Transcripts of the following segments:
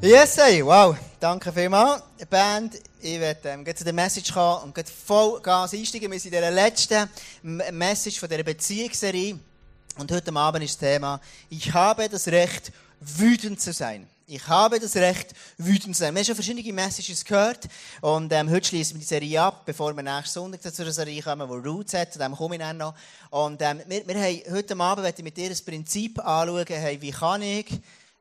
Yes, hey, wow, danke vielmals. Band, ich werde ähm, zu der Message kommen und geht voll Gas einsteigen. Wir sind in der letzten Message von dieser Beziehungsserie. Und heute Abend ist das Thema, ich habe das Recht, wütend zu sein. Ich habe das Recht, wütend zu sein. Wir haben schon verschiedene Messages gehört. Und ähm, heute schließen wir die Serie ab, bevor wir nächsten Sonntag zu einer Serie kommen, die Roots hat. Zu dem komme ich noch. Und ähm, wir, wir haben heute Abend mit dir das Prinzip anschauen, hey, wie kann ich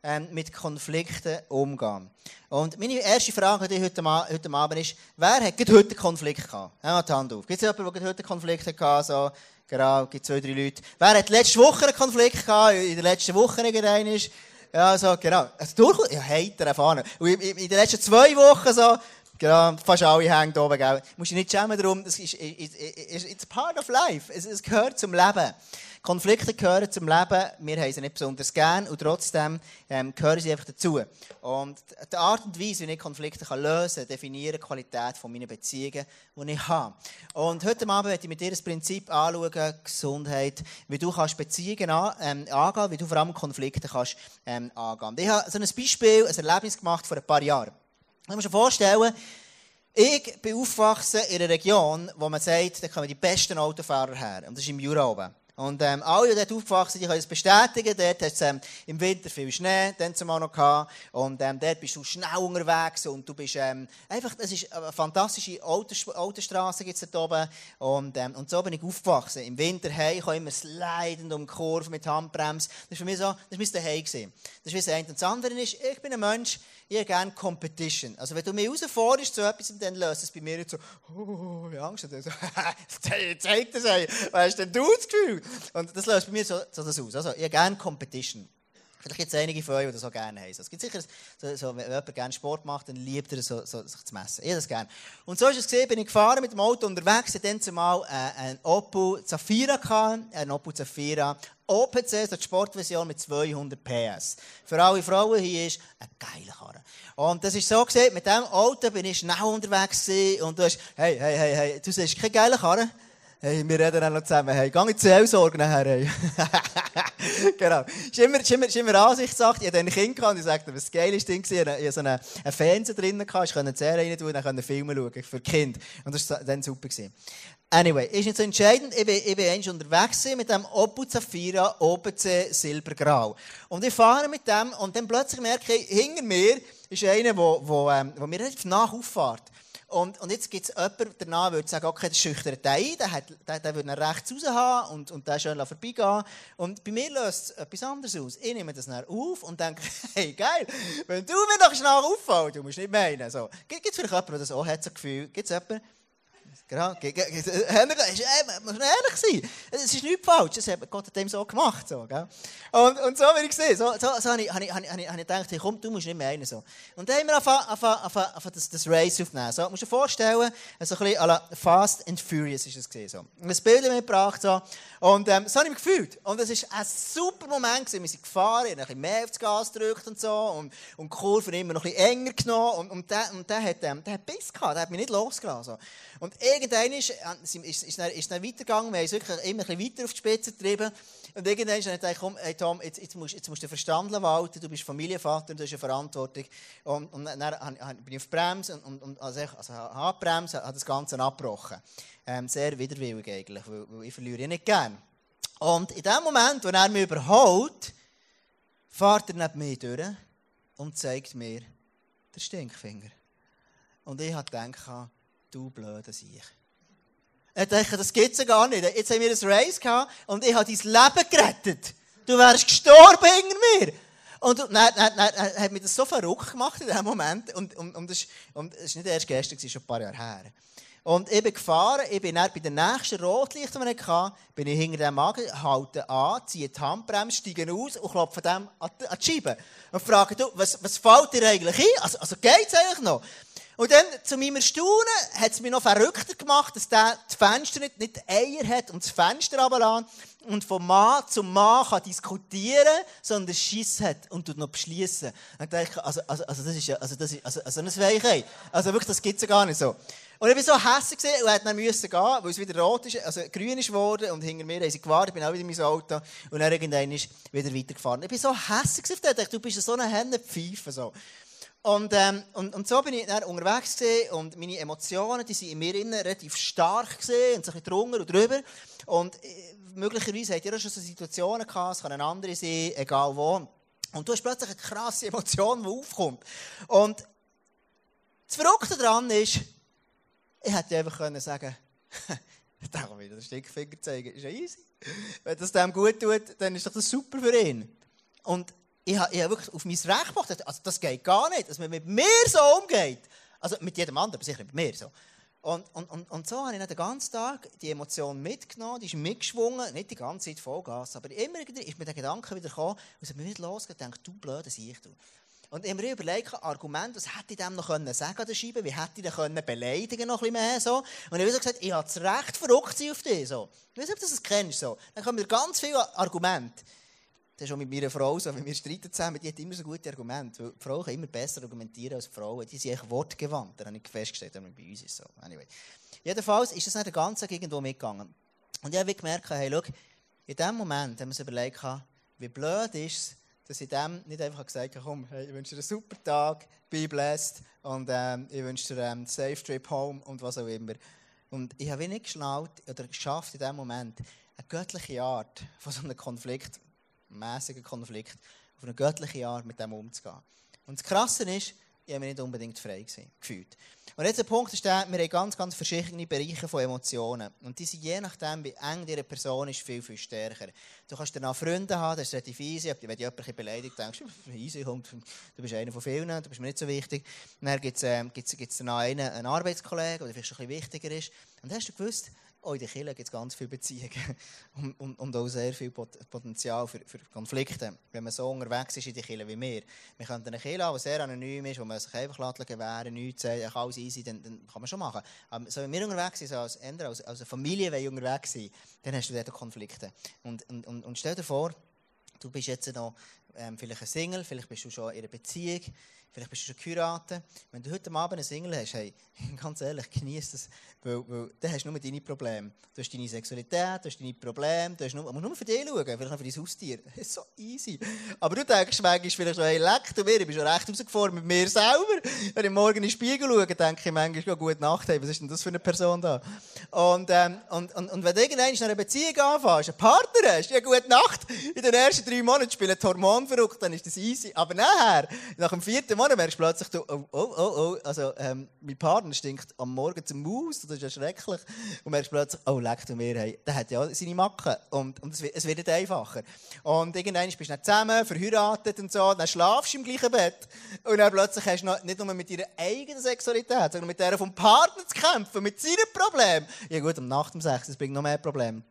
ähm, mit Konflikten umgehen. Und meine erste Frage an dich heute, heute Abend ist, wer hat heute einen Konflikt gehabt? Ja, die Hand auf. Gibt es jemanden, der heute einen Konflikt? So, genau, gibt zwei, drei Leute. Wer hat letzte Woche einen Konflikt gehabt? In der letzten Woche irgendeinen ist? Ja, so, genau. Also, durch, ja, heiter erfahren. Und in, in, in den letzten zwei Wochen so, Genau, fast alle hängen oben, gell. Musst dich nicht schämen darum, das ist, it's, it's part of life. Es, es gehört zum Leben. Konflikte gehören zum Leben. Wir haben sie nicht besonders gern und trotzdem ähm, gehören sie einfach dazu. Und die Art und Weise, wie ich Konflikte kann lösen kann, definiert die Qualität von meinen Beziehungen, die ich habe. Und heute Abend möchte ich mit dir das Prinzip anschauen, Gesundheit, wie du kannst Beziehungen an, ähm, angehen, wie du vor allem Konflikte kannst ähm, angehen. Ich habe so ein Beispiel, ein Erlebnis gemacht vor ein paar Jahren. Ich kann mir vorstellen, ich bin aufgewachsen in einer Region, wo man sagt, da kommen die besten Autofahrer her. Und das ist im Jura oben. Und ähm, alle, die dort aufgewachsen sind, können es bestätigen. Dort hat es ähm, im Winter viel Schnee, dann zumal noch gehabt. Und ähm, dort bist du schnell unterwegs und du bist ähm, einfach, es ist eine fantastische Autost Autostraße gibt's dort oben. Und, ähm, und so bin ich aufgewachsen. Im Winter hey, ich habe immer slidend um die Kurve mit Handbremse. Das war für mich so, das war mein Daheim. Das ist wie das eine. Und das andere ist, ich bin ein Mensch, ich habe gerne Competition. Also wenn du mich herausforderst zu etwas, dann löst es bei mir nicht so, oh, ich Angst. So, zeig das ey. Weißt denn du das Gefühl? Und das löst bei mir so, so das aus. Also ich habe gerne Competition. Vielleicht gibt es einige von euch, die das so gerne haben. Es gibt sicher, so, so, wenn jemand gerne Sport macht, dann liebt er so, so, sich zu messen. Ich das gerne. Und so ist es gesehen, bin ich gefahren mit dem Auto unterwegs, hatte dann zumal äh, ein Opel Zafira, gehabt, ein Opel Zafira OPC, so die Sportversion mit 200 PS. Für alle Frauen hier ist ein geiler Karre. Und das ist so gesehen, mit diesem Auto bin ich schnell unterwegs gewesen und du hast, hey, hey, hey, hey, du siehst kein geiler Karre? Hey, wir reden auch noch zusammen. Hey, geh in Seelsorge nachher. Hey. genau. Ist immer, ist immer, ist immer Ansichtssache. Ich hatte ein Kind und ich sagte, was geil ist Ding Ich hatte so einen, Fernseher drin, ich konnte eine Serie rein tun und dann Filme schauen für Kind. Und das war dann super. Gewesen. Anyway, ist nicht so entscheidend. Ich bin, ich bin eigentlich unterwegs mit dem Opel Zafira OPC Silbergrau. Und ich fahre mit dem und dann plötzlich merke ich, hinter mir ist einer, der, der, ähm, der mir relativ nach auffährt. Und, und jetzt gibt es jemanden, der danach würde sagen, okay, das schüchtert den ein, der, der, der würde nach rechts raus haben und, und der schön vorbeigehen. Und bei mir löst es etwas anderes aus. Ich nehme das dann auf und denke, hey, geil, wenn du mir noch schnell auffällst, du musst nicht meinen. So. Gibt es vielleicht jemanden, der das auch hat, so Gefühl? Gibt es jemanden? Genau. Muss man ehrlich sein. Es ist nichts falsch. Das hat Gott hat dem so gemacht. So? Und, und so will ich sehen. So, so, so habe ich, hab ich, hab ich, hab ich gedacht, hey, komm, du musst nicht mehr rein. So. Und dann haben wir angefangen, das, das Race aufnehmen. So, musst du dir vorstellen, so ein bisschen Fast and Furious ist es gesehen. So. Und das Bild mitgebracht. So. Und ähm, so habe ich mich gefühlt. Und es war ein super Moment. Gewesen. Wir sind gefahren, ich ein bisschen mehr aufs Gas gedrückt und so. Und, und die Kurve immer noch ein bisschen enger genommen. Und, und, der, und der, hat, ähm, der hat Biss gehabt, der hat mich nicht losgelassen. So. Und irgendwann ist, ist, ist, dann, ist dann weitergegangen. Wir haben es wirklich immer ein bisschen weiter auf die Spitze getrieben. Und irgendwann ist dann komm, hey Tom, jetzt, jetzt, musst, jetzt musst du Verstand walten, du bist Familienvater du hast eine Verantwortung. Und, und dann bin ich auf Bremse und, und, also, also habe Bremse, habe das Ganze abgebrochen. Ähm, sehr widerwillig eigentlich, weil, weil ich verliere ihn nicht gerne. Und in dem Moment, wo er mich überholt, fährt er neben mir durch und zeigt mir den Stinkfinger. Und ich habe gedacht, du blöder Sieg. Ich dachte, das gibt es ja gar nicht. Jetzt haben wir ein Race gehabt und ich habe dein Leben gerettet. Du wärst gestorben hinter mir. Und dann, dann, dann, hat mich das so verrückt gemacht in diesem Moment. Und, und, und, das, und das ist nicht erst gestern, es ist schon ein paar Jahre her. Und ich bin gefahren, ich bin dann bei den nächsten Rotlicht, die ich hatte, bin ich hinter dem Magen, halte an, ziehe die Handbremse, steige aus und klopfe dem an die Scheibe. Und frage, du, was, was fällt dir eigentlich ein? Also, also es eigentlich noch? Und dann, zu meinem Erstaunen, hat es mich noch verrückter gemacht, dass der das Fenster nicht, nicht Eier hat und das Fenster runterlässt und von Mann zu Mann kann diskutieren, sondern Schiss hat und tut noch beschließen. Dann denke ich, also, also, also, das ist ja, also, das ist, also, also eine Weichheit. Also wirklich, das gibt es ja gar nicht so. Und ich war so hässlich und hat dann müssen gehen, weil es wieder rot ist, also grün ist geworden und hinter mir haben sie gewartet, bin auch wieder in mein Auto und dann irgendwann ist wieder weitergefahren. Ich war so hässlich den, ich dachte, du bist so eine Hennepfeife, so. Und, ähm, und, und so bin ich dann unterwegs gewesen, und meine Emotionen, die sind in mir innen relativ stark gesehen und so ein bisschen drunter und drüber. Und äh, möglicherweise habt ihr auch schon so Situationen gehabt, es kann eine andere sein, egal wo. Und du hast plötzlich eine krasse Emotion, die aufkommt. Und das Verrückte daran ist, ich hätte einfach können sagen da kann wieder den Stickfinger zeigen, ist ja easy. Wenn das dem gut tut, dann ist doch das super für ihn. Und ich habe, ich habe wirklich auf mein Recht gemacht, also das geht gar nicht, dass man mit mir so umgeht. Also mit jedem anderen, aber sicher mit mir so. Und, und, und, und so habe ich den ganzen Tag die Emotion mitgenommen, die ist mitgeschwungen, nicht die ganze Zeit Vollgas, aber immer ist mir der Gedanke wieder gekommen, und es mir nicht losgegangen, du blöde Sieg, du. Und ich habe mir überlegt, Argument, was hätte ich dem noch können sagen an der Scheibe, wie hätte ich den können beleidigen noch ein bisschen mehr, so. Und ich habe gesagt, ich habe das Recht verrückt auf dich, so. Ich weiß nicht, ob du das kennst, so. Dann kommen mir ganz viele Argumente. Das ist auch mit meiner Frau so, wenn wir streiten zusammen, die hat immer so gute Argumente. Weil die Frauen können immer besser argumentieren als die Frauen. Die sind echt wortgewandt. Das habe ich festgestellt, wenn bei uns ist so. Anyway. Jedenfalls ist das nicht den ganzen Tag irgendwo mitgegangen. Und ich habe gemerkt, hey, schau, in dem Moment haben wir uns überlegt, wie blöd ist es, dass ich dem nicht einfach gesagt habe, komm, hey, ich wünsche dir einen super Tag, be blessed und ähm, ich wünsche dir einen safe trip home und was auch immer. Und ich habe nicht geschnallt oder geschafft in dem Moment, eine göttliche Art von so einem Konflikt, mäßigen Konflikt, auf eine göttliche Art mit dem umzugehen. Und das Krasse ist, ich habe mich nicht unbedingt frei gewesen, gefühlt. Und jetzt der Punkt ist der, wir haben ganz, ganz verschiedene Bereiche von Emotionen. Und die sind je nachdem, wie eng diese Person ist, viel, viel stärker. Du kannst danach Freunde haben, das ist relativ easy. Wenn dich jemand beleidigt, denkst du, easy, kommt, du bist einer von vielen, du bist mir nicht so wichtig. Dann gibt es ähm, gibt's, gibt's einen, einen Arbeitskollegen, der vielleicht schon ein bisschen wichtiger ist. Und dann hast du gewusst, auch in der Kirche gibt es ganz viele Beziehungen und, und, und, auch sehr viel Potenzial für, für, Konflikte, wenn man so unterwegs ist in der Kirche wie wir. Wir können eine Kirche haben, die sehr anonym ist, wo man sich einfach gewähren nichts sagt, alles easy, dann, dann kann man schon machen. Aber so, wenn wir unterwegs sind, so als, als, als eine Familie wenn unterwegs sind, dann hast du dort Konflikte. Und, und, und, und stell dir vor, du bist jetzt noch ähm, vielleicht ein Single, vielleicht bist du schon in einer Beziehung, vielleicht bist du schon geheiratet. Wenn du heute Abend einen Single hast, hey, ganz ehrlich, genieß das, weil, weil dann hast du nur deine Probleme. Du hast deine Sexualität, du hast deine Probleme, du hast nur, musst nur für dich schauen, vielleicht noch für dein Haustier. Das ist so easy. Aber du denkst manchmal vielleicht so, hey, leck du mir, ich bin schon recht rausgefordert mit mir selber. Wenn ich morgen in den Spiegel schaue, denke ich manchmal, gute Nacht, hey, was ist denn das für eine Person da? Und, ähm, und, und, und wenn du irgendwann in einer Beziehung anfängst, einen Partner hast, ja, gute Nacht, in den ersten drei Monaten spielen die Hormone verrückt, dann ist das easy. Aber nachher, nach dem vierten Monat, merkst du plötzlich, du, oh, oh, oh, oh, also, ähm, mein Partner stinkt am Morgen zum Maus, das ist ja schrecklich. Und merkst plötzlich, oh, leck du mir, hey, der hat ja seine Macken. Und, und es, wird, nicht einfacher. Und irgendwann bist du dann zusammen, verheiratet und so, dann schlafst du im gleichen Bett. Und dann plötzlich hast du nicht nur mit deiner eigenen Sexualität, sondern mit der vom Partner zu kämpfen, mit seinen Problemen. Ja gut, um Nacht um sechs, das bringt noch mehr Probleme.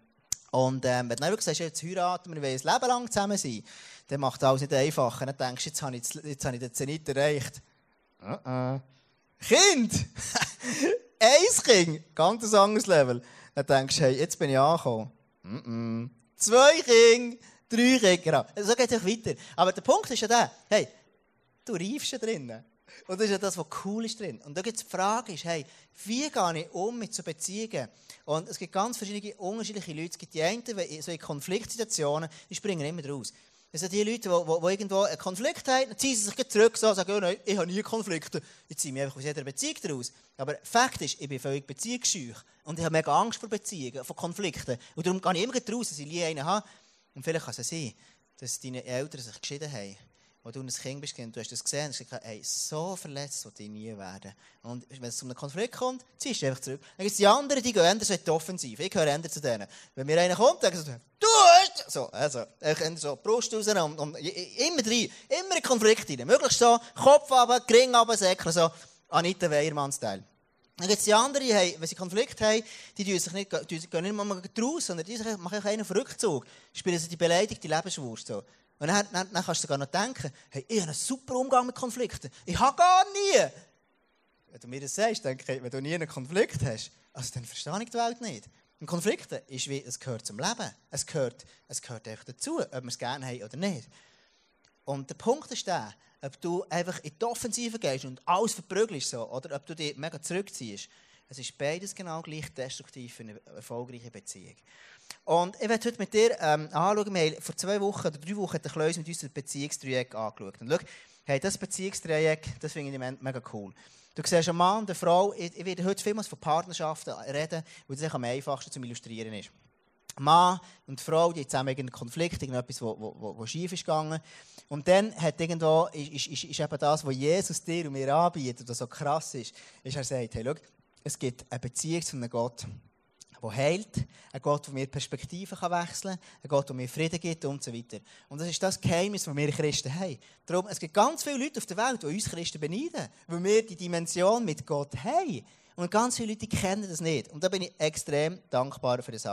Und ähm, wenn du dann wirklich sagst, jetzt heiraten wir wollen ein Leben lang zusammen sein, dann macht alles nicht einfacher. Dann denkst du, jetzt habe ich, jetzt habe ich den Zenit erreicht. Uh -uh. Kind! Eins Kind! Ganz ein anderes Level. Dann denkst du, hey, jetzt bin ich angekommen. Mm Zwei Kinder, drei Kinder. Genau. So geht es weiter. Aber der Punkt ist ja der, hey, du reifst ja drinnen. Und das ist ja das, was cool ist drin. Und da gibt es die Frage, ist, hey, wie gehe ich um mit so Beziehungen? Und es gibt ganz verschiedene, unterschiedliche Leute. Es gibt die einen, die so in Konfliktsituationen, die springen immer raus. Sind die Leute, die, die, die irgendwo einen Konflikt haben, dann ziehen sie sich zurück so, und sagen, oh nein, ich habe nie Konflikte. Ich ziehe mich einfach aus jeder Beziehung daraus. Aber Fakt ist, ich bin völlig beziehungsscheu. Und ich habe mega Angst vor Beziehungen, vor Konflikten. Und darum gehe ich immer raus, dass ich nie einen habe. Und vielleicht kann es sein, dass deine Eltern sich geschieden haben wo du ein Kind bist, du hast das gesehen, und hast gesagt, hey, so verletzt will ich nie werden. Und wenn es zu einem Konflikt kommt, ziehst du einfach zurück. Dann gibt es die anderen, die gehen ändern so offensiv. Ich gehöre ändern zu denen. Wenn mir einer kommt, dann hast... So, also, ich so Brust raus und, und immer rein, immer in Konflikt rein. Möglichst so, Kopf runter, Gring runter, Säckler, so, Anita Weiermann-Style. Dann gibt es die anderen, wenn sie Konflikt haben, die tun sich nicht, die gehen nicht mal raus, sondern die machen einen auf Rückzug. Spielen sie die beleidigte Lebenswurst. So. Und dann, dann, dann kannst du sogar noch denken, hey, ich habe einen super Umgang mit Konflikten. Ich habe gar nie. Wenn du mir das sagst, denke ich, wenn du nie einen Konflikt hast, also dann verstehe ich die Welt nicht. Und Konflikte ist wie, es gehört zum Leben. Es gehört, es gehört einfach dazu, ob wir es gerne haben oder nicht. Und der Punkt ist der, ob du einfach in die Offensive gehst und alles verprügelst, so, oder ob du dich mega zurückziehst. Es ist beides genau gleich destruktiv für eine erfolgreiche Beziehung. Und ich werde heute mit dir ähm, anschauen, wir vor zwei Wochen oder drei Wochen hat der mit uns das Beziehungsdreieck angeschaut. Und schau, Hey, das Beziehungsdreieck, das finde ich mega cool. Du siehst einen Mann eine Frau, ich, werde heute vielmals von Partnerschaften reden, weil das am einfachsten zu illustrieren ist. Mann und Frau, die zusammen irgendeinen Konflikt, irgendetwas, wo, wo schief ist gegangen. Und dann hat irgendwo, ist, ist, ist eben das, was Jesus dir und mir anbietet, was so krass ist, ist, er sagt, hey, schau, es gibt eine Beziehung zu einem Gott, der heilt, ein Gott, der mir Perspektiven wechseln kann, ein Gott, der mir Frieden gibt und so weiter. Und das ist das Geheimnis, das wir Christen haben. Darum, es gibt ganz viele Leute auf der Welt, die uns Christen beneiden, weil wir die Dimension mit Gott haben. Und ganz viele Leute kennen das nicht. Und da bin ich extrem dankbar für das.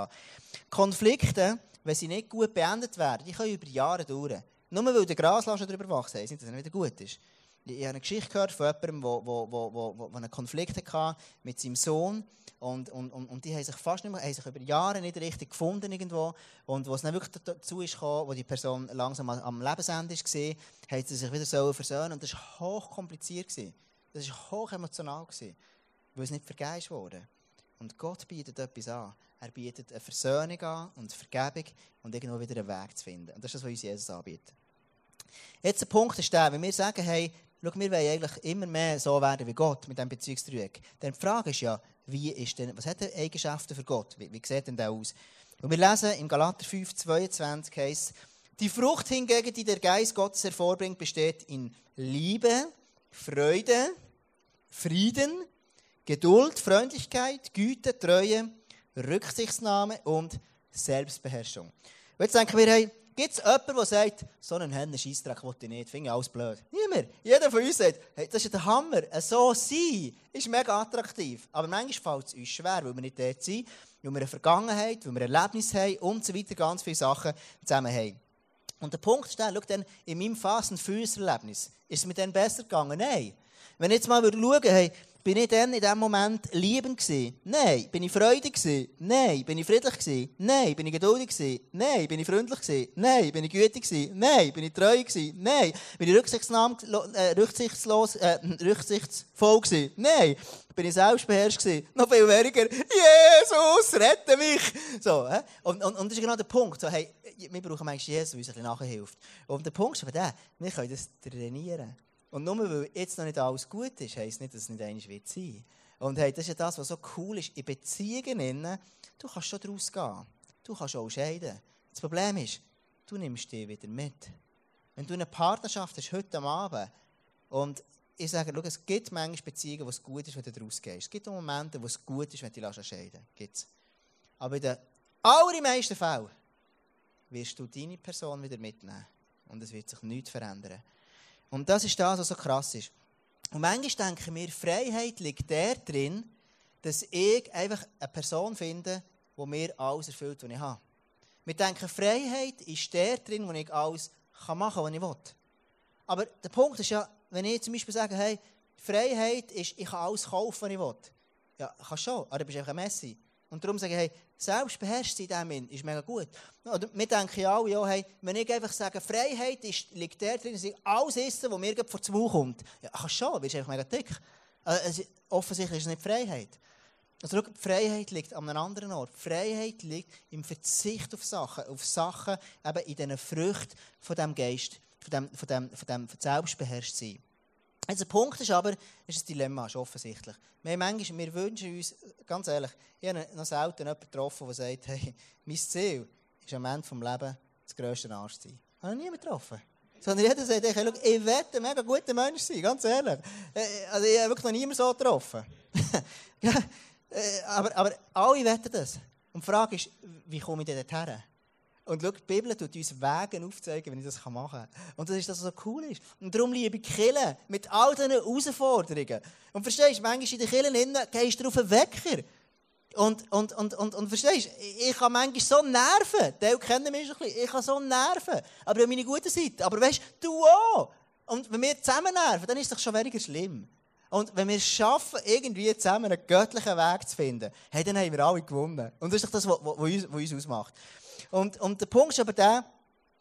Konflikte, wenn sie nicht gut beendet werden, die können über Jahre dauern. Nur weil der Graslaschen darüber wachsen, heisst nicht, dass er nicht wieder gut ist. Ich habe eine Geschichte gehört von jemandem, der einen Konflikt hatte mit seinem Sohn. Und, und, und, und die haben sich fast nicht mehr, haben sich über Jahre nicht richtig gefunden irgendwo. Und was dann wirklich dazu ist gekommen, wo die Person langsam am Lebensende war, haben sie sich wieder so versöhnen. Und das war hochkompliziert. Das war hoch emotional weil es nicht vergeist wurde. Und Gott bietet etwas an. Er bietet eine Versöhnung an und Vergebung und irgendwo wieder einen Weg zu finden. Und das ist das, was uns Jesus anbietet. Jetzt der Punkt ist der, wenn wir sagen, hey, schau, wir wollen eigentlich immer mehr so werden wie Gott mit diesem Beziehungsdreieck, dann die Frage ist ja, wie ist denn, was hat er Eigenschaften für Gott? Wie, wie sieht denn der aus? Und wir lesen in Galater 5, 22 heißt, die Frucht hingegen, die der Geist Gottes hervorbringt, besteht in Liebe, Freude, Frieden, Geduld, Freundlichkeit, Güte, Treue, Rücksichtsnahme und Selbstbeherrschung. Jetzt denken wir, hey, gibt es jemanden, der sagt, so einen Hennen Scheissdreck will ich nicht, finde ich alles blöd. Niemand. Jeder von uns sagt, hey, das ist der Hammer. So sein ist mega attraktiv. Aber manchmal fällt es uns schwer, weil wir nicht dort sind, weil wir eine Vergangenheit, weil wir Erlebnisse haben und so weiter, ganz viele Sachen zusammen haben. Und der Punkt ist der, schau dann, in meinem und Erlebnis, ist es mir dann besser gegangen? Nein. Wenn ich jetzt mal schauen hey, bin ich dann in diesem Moment liebend gewesen? Nein. Bin ich freudig gewesen? Nein. Bin ich friedlich gewesen? Nein. Bin ich geduldig gewesen? Nein. Bin ich freundlich gewesen? Nein. Bin ich gütig gewesen? Nein. Bin ich treu gewesen? Nein. Bin ich äh, rücksichtslos, äh, rücksichtsvoll gewesen? Nein. Bin ich selbstbeherrscht gewesen? Noch viel weniger. Jesus, rette mich! So, äh? und, und, und das ist genau der Punkt. So, hey, wir brauchen eigentlich Jesus, der uns ein bisschen nachhilft. Und der Punkt ist aber der, wir können das trainieren. Und nur weil jetzt noch nicht alles gut ist, heisst nicht, dass es nicht einmal wird sein. Und hey, das ist ja das, was so cool ist. In Beziehungen, du kannst schon daraus gehen. Du kannst auch scheiden. Das Problem ist, du nimmst dich wieder mit. Wenn du eine Partnerschaft hast, heute Abend, und ich sage, schau, es gibt manchmal Beziehungen, wo es gut ist, wenn du daraus gehst. Es gibt auch Momente, wo es gut ist, wenn du dich scheiden lässt. Aber in den allermeisten Fällen wirst du deine Person wieder mitnehmen. Und es wird sich nichts verändern. Und das ist das, was so krass ist. Und manchmal denken wir, Freiheit liegt der drin, dass ich einfach eine Person finde, die mir alles erfüllt, was ich habe. Wir denken, Freiheit ist der drin, wo ich alles machen kann, was ich will. Aber der Punkt ist ja, wenn ich zum Beispiel sage, hey, Freiheit ist, ich kann alles kaufen, was ich will. Ja, kannst schon, aber du bist einfach ein Messi. Und darum sage ich, hey, selbstbeherrscht in diesem ist mega gut. Oder wir denken ja alle, ja, hey, wenn ich einfach sage, Freiheit ist, liegt der drin, dass ich alles esse, was mir vor zwei kommt. Ja, kannst schon, wirst einfach mega dick. Also, offensichtlich ist es nicht Freiheit. Also, schau, Freiheit liegt an einem anderen Ort. Freiheit liegt im Verzicht auf Sachen, auf Sachen eben in diesen Früchten von diesem Geist, von dem, von dem, von dem selbstbeherrscht sein. Jetzt der Punkt ist aber, ist ein Dilemma, ist offensichtlich. Wir, manchmal, wir wünschen uns, ganz ehrlich, ich habe noch selten jemanden getroffen, der sagt, hey, mein Ziel ist am Ende des Lebens das grösste Arsch zu sein. Ich habe noch niemanden getroffen. Sondern jeder sagt, hey, schau, ich werde ein mega guter Mensch sein, ganz ehrlich. Äh, also ich habe wirklich noch niemanden so getroffen. Äh, aber, aber alle wetten das. Und die Frage ist, wie komme ich denn dorthin? Und schau, die Bibel tut uns Wege aufzeigen, wenn ich das machen kann. Und das ist das, was so cool ist. Und darum liebe ich Killen mit all diesen Herausforderungen. Und verstehst du, manchmal in den Killen innen gehst du auf einen Wecker. Und, und, und, und, und verstehst du, ich habe manchmal so Nerven. Die kennen mich ein bisschen. Ich habe so Nerven. Aber ich habe meine gute Seite. Aber weißt du, auch. Und wenn wir zusammen nerven, dann ist doch schon weniger schlimm. Und wenn wir es schaffen, irgendwie zusammen einen göttlichen Weg zu finden, hey, dann haben wir alle gewonnen. Und das ist doch das, was, uns, was uns ausmacht. Und, und der Punkt ist aber der,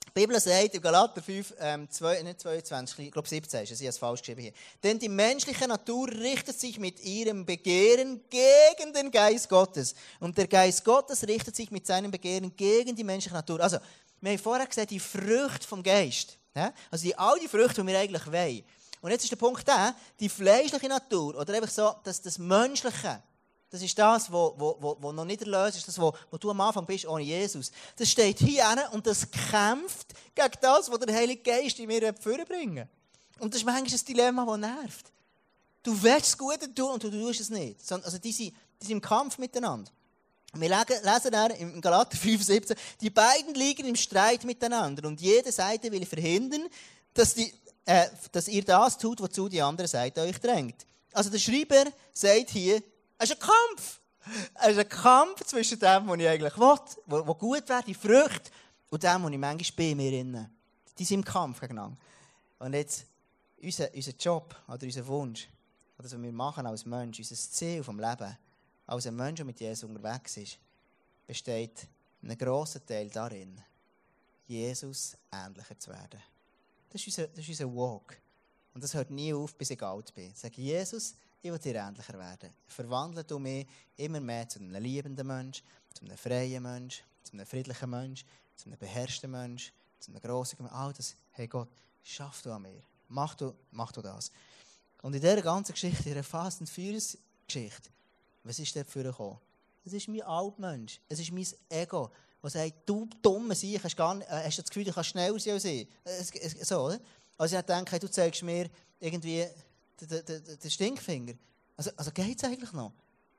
die Bibel sagt in Galater 5, ähm, 2, nicht 22, ich glaube 17 ist es, ich habe es falsch geschrieben hier. Denn die menschliche Natur richtet sich mit ihrem Begehren gegen den Geist Gottes. Und der Geist Gottes richtet sich mit seinem Begehren gegen die menschliche Natur. Also, wir haben vorher gesagt, die Frucht vom Geist. Ja? Also die, all die Früchte, die wir eigentlich wollen. Und jetzt ist der Punkt der, die fleischliche Natur, oder einfach so, dass das Menschliche, das ist das, was noch nicht erlöst ist, das, wo, wo du am Anfang bist ohne Jesus. Das steht hier und das kämpft gegen das, was der Heilige Geist in mir vorbringen Und das ist manchmal ein Dilemma, das nervt. Du willst das Gute tun und du tust es nicht. Also die sind, die sind im Kampf miteinander. Wir lesen dann im Galater 5,17, die beiden liegen im Streit miteinander und jede Seite will verhindern, dass, die, äh, dass ihr das tut, wozu die andere Seite euch drängt. Also der Schreiber sagt hier, es ist ein Kampf. Es ist ein Kampf zwischen dem, was ich eigentlich will, was gut wäre, die Frucht, und dem, was ich manchmal bei mir innen. Die sind im Kampf gegeneinander. Und jetzt, unser, unser Job oder unser Wunsch, oder was wir machen als Mensch, unser Ziel vom Leben, als ein Mensch, der mit Jesus unterwegs ist, besteht ein grosser Teil darin, Jesus ähnlicher zu werden. Das ist unser, das ist unser Walk. Und das hört nie auf, bis ich alt bin. Sage, Jesus, ich will dir ähnlicher werden. Verwandle du mich immer mehr zu einem liebenden Mensch, zu einem freien Mensch, zu einem friedlichen Mensch, zu einem beherrschten Mensch, zu einem grossen Mensch. All das, hey Gott, schaff du an mir. Mach du, mach du das. Und in dieser ganzen Geschichte, in dieser Fast and Furious Geschichte, was ist dort für gekommen? Es ist mein Altmensch. Es ist mein Ego, das sagt, du dumme Sieg, hast, gar nicht, äh, hast das Gefühl, du kannst schneller sein als ich. So, oder? Also ich denke, du zeigst mir irgendwie den, den, den Stinkfinger. Also, also geht es eigentlich noch?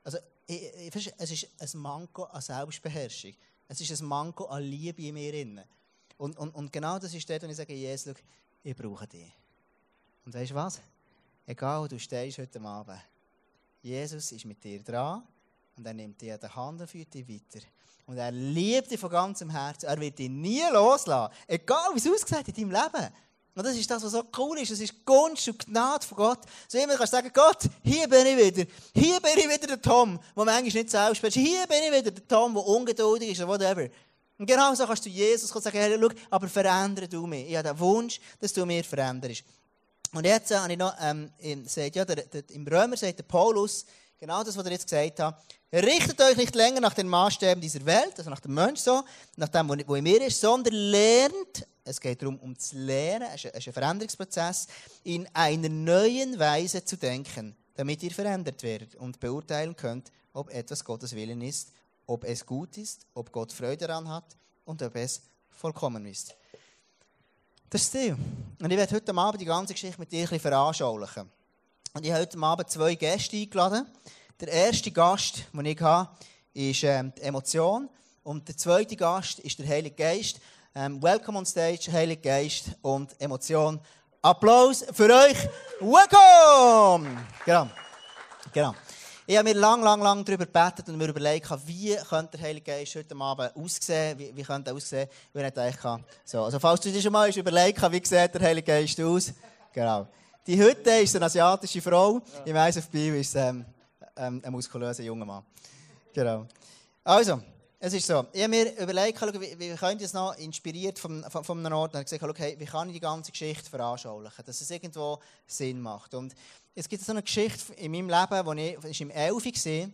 Also, ich, ich, es ist ein Manko an Selbstbeherrschung. Es ist ein Manko an Liebe in mir. Und, und, und genau das ist dort, wo ich sage, Jesus, ich brauche dich. Und weißt du was? Egal, wo du stehst heute Abend, Jesus ist mit dir dran und er nimmt dich an der Hand und führt dich weiter. Und er liebt dich von ganzem Herzen. Er wird dich nie loslassen. Egal, wie es aussieht in deinem Leben. Und das ist das, was so cool ist. Das ist Gunst und Gnade von Gott. So immer kannst du sagen, Gott, hier bin ich wieder. Hier bin ich wieder der Tom, der manchmal nicht selbst ist. Hier bin ich wieder der Tom, der ungeduldig ist oder whatever. Und genau so kannst du Jesus sagen, hey, schau, aber verändere du mich. Ich habe den Wunsch, dass du mir veränderst. Und jetzt äh, habe ich noch, ähm, sagt, ja, der, der, im Römer sagt der Paulus, genau das, was er jetzt gesagt hat, richtet euch nicht länger nach den Maßstäben dieser Welt, also nach dem Mensch so, nach dem, wo in mir ist, sondern lernt, es geht darum, um zu lernen, es ist ein Veränderungsprozess, in einer neuen Weise zu denken, damit ihr verändert werdet und beurteilen könnt, ob etwas Gottes Willen ist, ob es gut ist, ob Gott Freude daran hat und ob es vollkommen ist. Das ist Ziel. Und ich werde heute Abend die ganze Geschichte mit dir ein bisschen veranschaulichen. Und ich habe heute Abend zwei Gäste eingeladen. Der erste Gast, den ich habe, ist ähm, die Emotion. Und der zweite Gast ist der Heilige Geist. Ähm, welcome on stage, Heilige Geist und Emotion. Applaus für euch. Welcome! Genau. Genau. Ich habe mir lang, lang, lang darüber gebetet und mir überlegt, wie könnte der Heilige Geist heute Abend aussehen, wie, wie könnte er aussehen, wie er eigentlich kann. So, also falls du dir schon mal überlegt hast, wie sieht der Heilige Geist aus, genau. Die Hütte ist eine asiatische Frau, ja. im ISFB ist ähm, ähm, ein muskulöser junger Mann. Genau. Also, es ist so, ich habe mir überlegt, wie, wie könnte es noch inspiriert von, von, von einem Ort, und gesagt, okay, wie kann ich die ganze Geschichte veranschaulichen, dass es irgendwo Sinn macht. Und es gibt so eine Geschichte in meinem Leben, wo ich, war im Elfi gesehen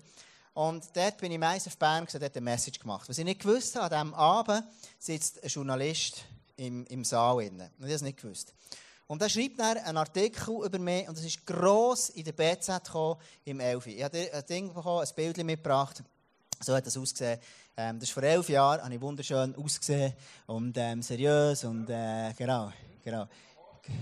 und dort bin ich meist auf Bern und dort eine Message gemacht. Was ich nicht gewusst habe, an diesem Abend sitzt ein Journalist im, im Saal. Und ich habe es nicht gewusst. Und er schreibt dann einen Artikel über mich und das ist gross in der BZ gekommen, im Elfi. Ich habe ein Ding bekommen, ein Bild mitgebracht. So hat das ausgesehen. Ähm, das ist vor elf Jahren, habe ich wunderschön ausgesehen und ähm, seriös und äh, genau, genau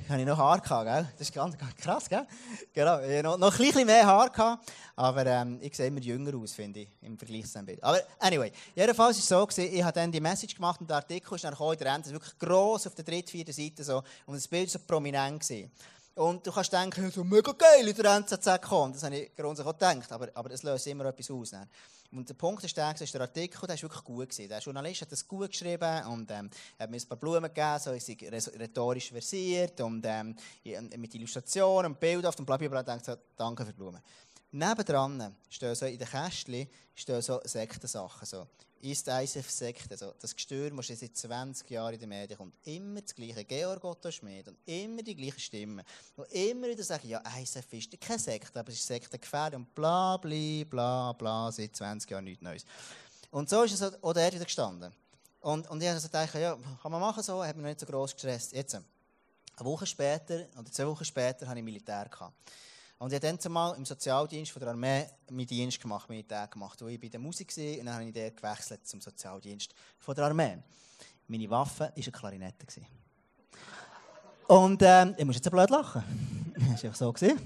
habe ich noch Haar gehabt, gell? Das ist ganz, krass, gell? Genau, ich noch, noch ein bisschen mehr Haar gehabt, aber ähm, ich sehe immer jünger aus, finde ich, im Vergleich zu dem Bild. Aber anyway, jedenfalls war es so, gewesen, ich habe dann die Message gemacht und der Artikel ist dann in der Ende, wirklich gross auf der dritten, vierten Seite so, und das Bild war so prominent. Gewesen. Und du kannst denken, so mega geil in der NZZ kommen. Das habe ich grundsätzlich auch gedacht, aber, aber es löst immer etwas aus. Dann. Und der Punkt ist der, ist der Artikel, der ist wirklich gut gewesen. Der Journalist hat das gut geschrieben und ähm, hat mir ein paar Blumen gegeben, so ist rhetorisch versiert und ähm, mit Illustrationen und Bildern und bla bla bla. Ich danke für die Blumen. Nebendran stehen so in den Kästchen stehen so Sektensachen. So. Ist ISF-Sekte. Also das Gestür muss seit 20 Jahren in den Medien kommt. Immer das Gleiche. Georg Otto Schmid und immer die gleichen Stimmen. Und immer wieder sagen, ja, ISF ist keine Sekte, aber es ist Sektengefährlich und bla, bla, bla, bla, seit 20 Jahren nichts Neues. Und so ist es auch der wieder gestanden. Und, und ich habe also gedacht, ja, kann man machen so, hat mich noch nicht so gross gestresst. Jetzt, Eine Woche später, oder zwei Wochen später, hatte ich Militär. Gehabt. Und ich habe dann zumal im Sozialdienst von der Armee meinen Dienst gemacht, Militär gemacht, wo ich bei der Musik war und dann habe ich dort gewechselt zum Sozialdienst von der Armee. Meine Waffe war eine Klarinette. Und ähm, ich muss jetzt blöd lachen. das war einfach so. Den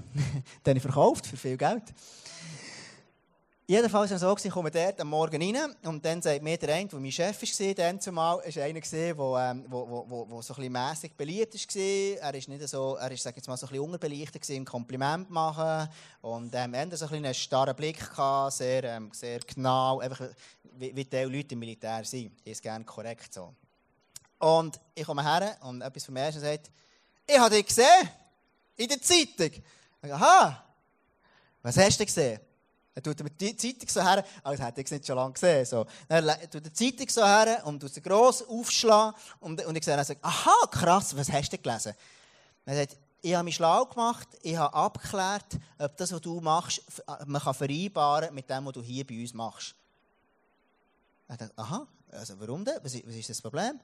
habe ich verkauft für viel Geld. Jedenfalls war es so, ich komme dort am Morgen rein und dann sagt mir der eine, der mein Chef war, dann zumal, ist einer der ähm, wo, wo, wo, so ein mässig beliebt war. Er ist nicht so, er ist, sag jetzt mal, so ein bisschen unterbelichtet im Kompliment machen und ähm, er hatte so ein einen starren Blick, gehabt, sehr, ähm, sehr genau, einfach wie, wie die Leute im Militär sind. Ist gerne korrekt so. Und ich komme her und etwas vom Ersten sagt, ich habe dich gesehen, in der Zeitung. Ich aha, was hast du gesehen? Er tut mir die Zeitung so her, als hätte ich es nicht schon lange gesehen. So. Dann tut die Zeitung so her und tut sie gross aufschlagen. Und, und ich sehe dann, sagt, aha, krass, was hast du gelesen? Er sagt, ich habe mich schlau gemacht, ich habe abgeklärt, ob das, was du machst, man kann vereinbaren mit dem, was du hier bei uns machst. Er sagt, aha, also warum denn? Was, was ist das Problem?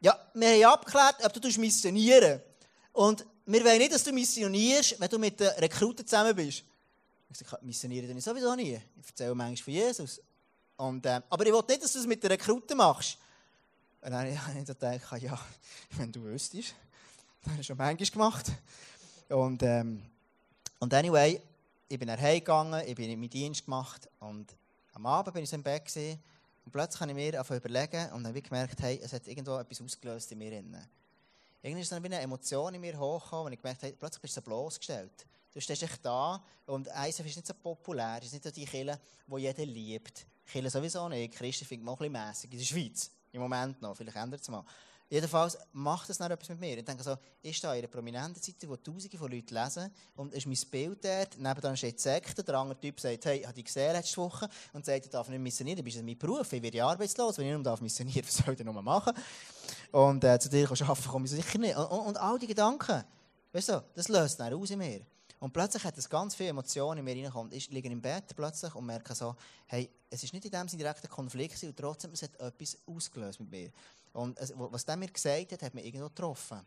Ja, wir haben abgeklärt, ob du missionieren Und wir wollen nicht, dass du missionierst, wenn du mit den Rekruten zusammen bist. Ich sage, missioniere ich sowieso nie. Ich erzähle manchmal von Jesus. Und, äh, aber ich will nicht, dass du es mit den Rekruten machst. Und dann habe ich gedacht, ja, wenn du wüsstest. Das habe ich schon manchmal gemacht. Und, ähm, und anyway, ich bin nach Hause gegangen, ich bin in meinen Dienst gemacht und am Abend bin ich so im Bett gewesen, und plötzlich habe ich mir einfach überlegen und habe gemerkt, hey, es hat irgendwo etwas ausgelöst in mir. Irgendwie ist dann eine Emotion in mir hochgekommen und ich gemerkt, hey, plötzlich bist du so bloßgestellt. Du stehst echt da und ISF ist nicht so populär, es ist nicht so die Kirche, die jeder liebt. Kirche sowieso nicht, Christen finden auch ein bisschen mässig in der Schweiz. Im Moment noch, vielleicht ändert es mal. Jedenfalls macht das noch etwas mit mir. Ich denke so, ich stehe in einer prominenten Seite, wo tausende von Leuten lesen und es ist mein Bild dort. Nebenan steht die Sekte, der andere Typ sagt, hey, ich habe dich gesehen letzte Woche und sagt, ich darf nicht missionieren, das ist mein Beruf, ich werde arbeitslos, wenn ich nicht darf missionieren, was soll ich denn noch machen? Und äh, zu dir arbeiten komme ich sicher nicht. Und, und, und all die Gedanken, weißt du, das löst dann aus in mir. Und plötzlich hat es ganz viele Emotionen in mir reinkommen. Ich liege im Bett plötzlich und merke so, hey, es ist nicht in dem Sinne direkt ein Konflikt und trotzdem es hat etwas ausgelöst mit mir. Und es, was der mir gesagt hat, hat mich irgendwo getroffen.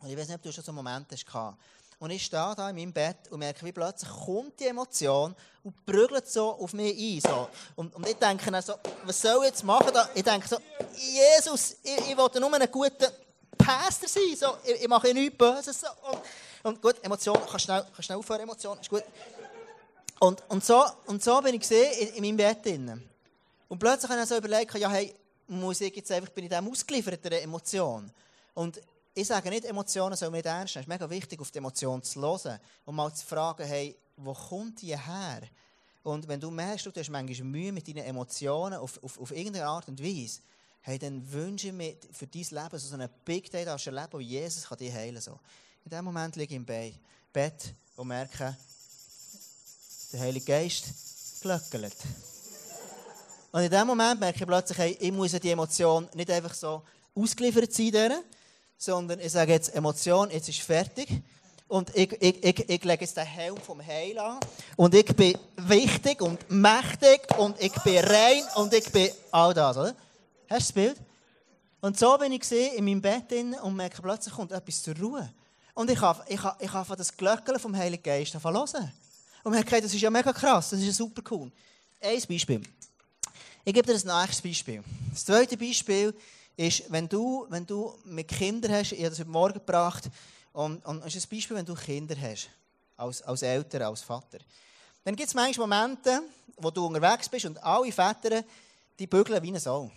Und ich weiß nicht, ob du schon so einen Moment hast. Und ich stehe da in meinem Bett und merke, wie plötzlich kommt die Emotion und prügelt so auf mich ein. So. Und, und ich denke dann so, was soll ich jetzt machen? Ich denke so, Jesus, ich, ich wollte nur einen guten Pastor sein. So, ich, ich mache nichts Böses. So. Und, und gut, Emotion, kannst schnell, kannst schnell aufhören, Emotion, ist gut. Und, und, so, und so bin ich gesehen in, in meinem Bett drin. Und plötzlich habe ich so überlegt, ja, hey, muss ich jetzt einfach, bin ich dem ausgeliefert, der Emotion. Und ich sage nicht, Emotionen sollen wir nicht ernst nehmen. Es ist mega wichtig, auf die Emotion zu hören und mal zu fragen, hey, wo kommt die her? Und wenn du merkst, du hast manchmal Mühe mit deinen Emotionen auf, auf, auf irgendeine Art und Weise, hey, dann wünsche ich mir für dein Leben so einen Big Day, dass du erleben, wo Jesus kann dich heilen kann. In dem Moment liege ich im Bett und merke, der Heilige Geist glöckelt. Und in dem Moment merke ich plötzlich, hey, ich muss die Emotion nicht einfach so ausgeliefert sein, sondern ich sage jetzt, Emotion, jetzt ist fertig. Und ich, ich, ich, ich lege jetzt den Helm vom Heil an. Und ich bin wichtig und mächtig und ich bin rein und ich bin all das, oder? Hast du das Bild? Und so bin ich in meinem Bett und merke, plötzlich kommt etwas zur Ruhe. Und ich habe, ich habe, ich habe das Glöckeln vom Heiligen Geist hören. Und man hat das ist ja mega krass, das ist ja super cool. Ein Beispiel. Ich gebe dir ein nächstes Beispiel. Das zweite Beispiel ist, wenn du, wenn du mit Kindern hast, ich habe das heute Morgen gebracht, und, und das ist ein Beispiel, wenn du Kinder hast, als, als Eltern, als Vater. Dann gibt es manchmal Momente, wo du unterwegs bist und alle Väter, die bügeln wie ein Sau.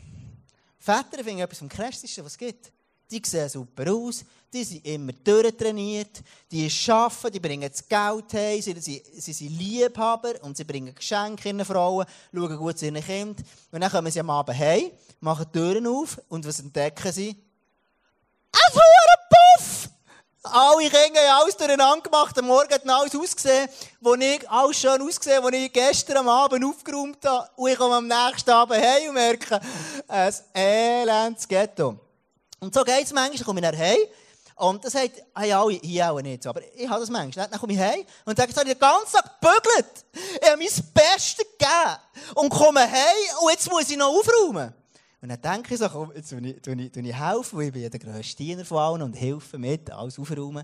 Väter finden etwas vom Krassesten, was es gibt. Die sehen super aus, die sind immer durchtrainiert, die arbeiten, die bringen das Geld heim, sie, sie, sie sind Liebhaber und sie bringen Geschenke ihren Frauen, schauen gut zu ihren Kindern. Und dann kommen sie am Abend heim, machen die Türen auf und was entdecken sie? Ein Puff! Alle Kinder haben alles durcheinander gemacht. Am Morgen hat alles ausgesehen, wo ich, alles schön ausgesehen, wo ich gestern am Abend aufgeräumt habe. Und ich komme am nächsten Abend heim und merke, ein elendes Ghetto. Und so geht es manchmal, dann komme ich nach Hause. Und das haben alle hier auch nicht so. Aber ich habe das manchmal. Dann komme ich heim und sage, jetzt habe ich den ganzen Tag gebügelt. Ich habe mein Bestes gegeben. Und komme heim und jetzt muss ich noch aufräumen. Und dann denke ich so, komm, jetzt tue ich, ich, ich helfen, weil ich bin ja der grösste Diener von allen und helfe mit, alles aufräumen.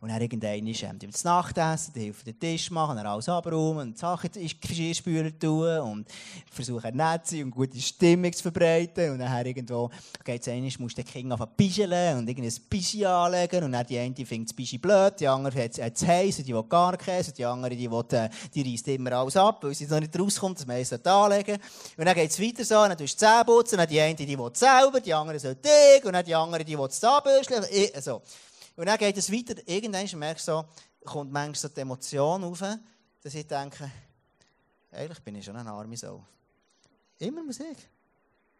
Und dann irgendwann ist ähm, das Nachtessen, die helfen den Tisch machen, dann alles abräumen und Sachen in den Geschirrspüler tun und versuchen nett zu sein und gute Stimmung zu verbreiten. Und dann irgendwo geht es einmal, musst du den Kind auf pischeln und irgendwie ein Pischi anlegen und dann die eine findet das Pischi blöd, die andere hat es heiß und die will gar Käse und die andere die, will, äh, die reißt immer alles ab, weil sie noch nicht rauskommt, dass man es anlegen Und dann geht es weiter so, dann tust du die Zähne putzen, die eine, die will selber, die andere soll dich, und dann die andere, die will es anbüscheln. So. Und dann geht es weiter. Irgendwann merkst du so, kommt manchmal die Emotion auf, dass ich denke, eigentlich bin ich schon eine arme Sau. Immer muss ich.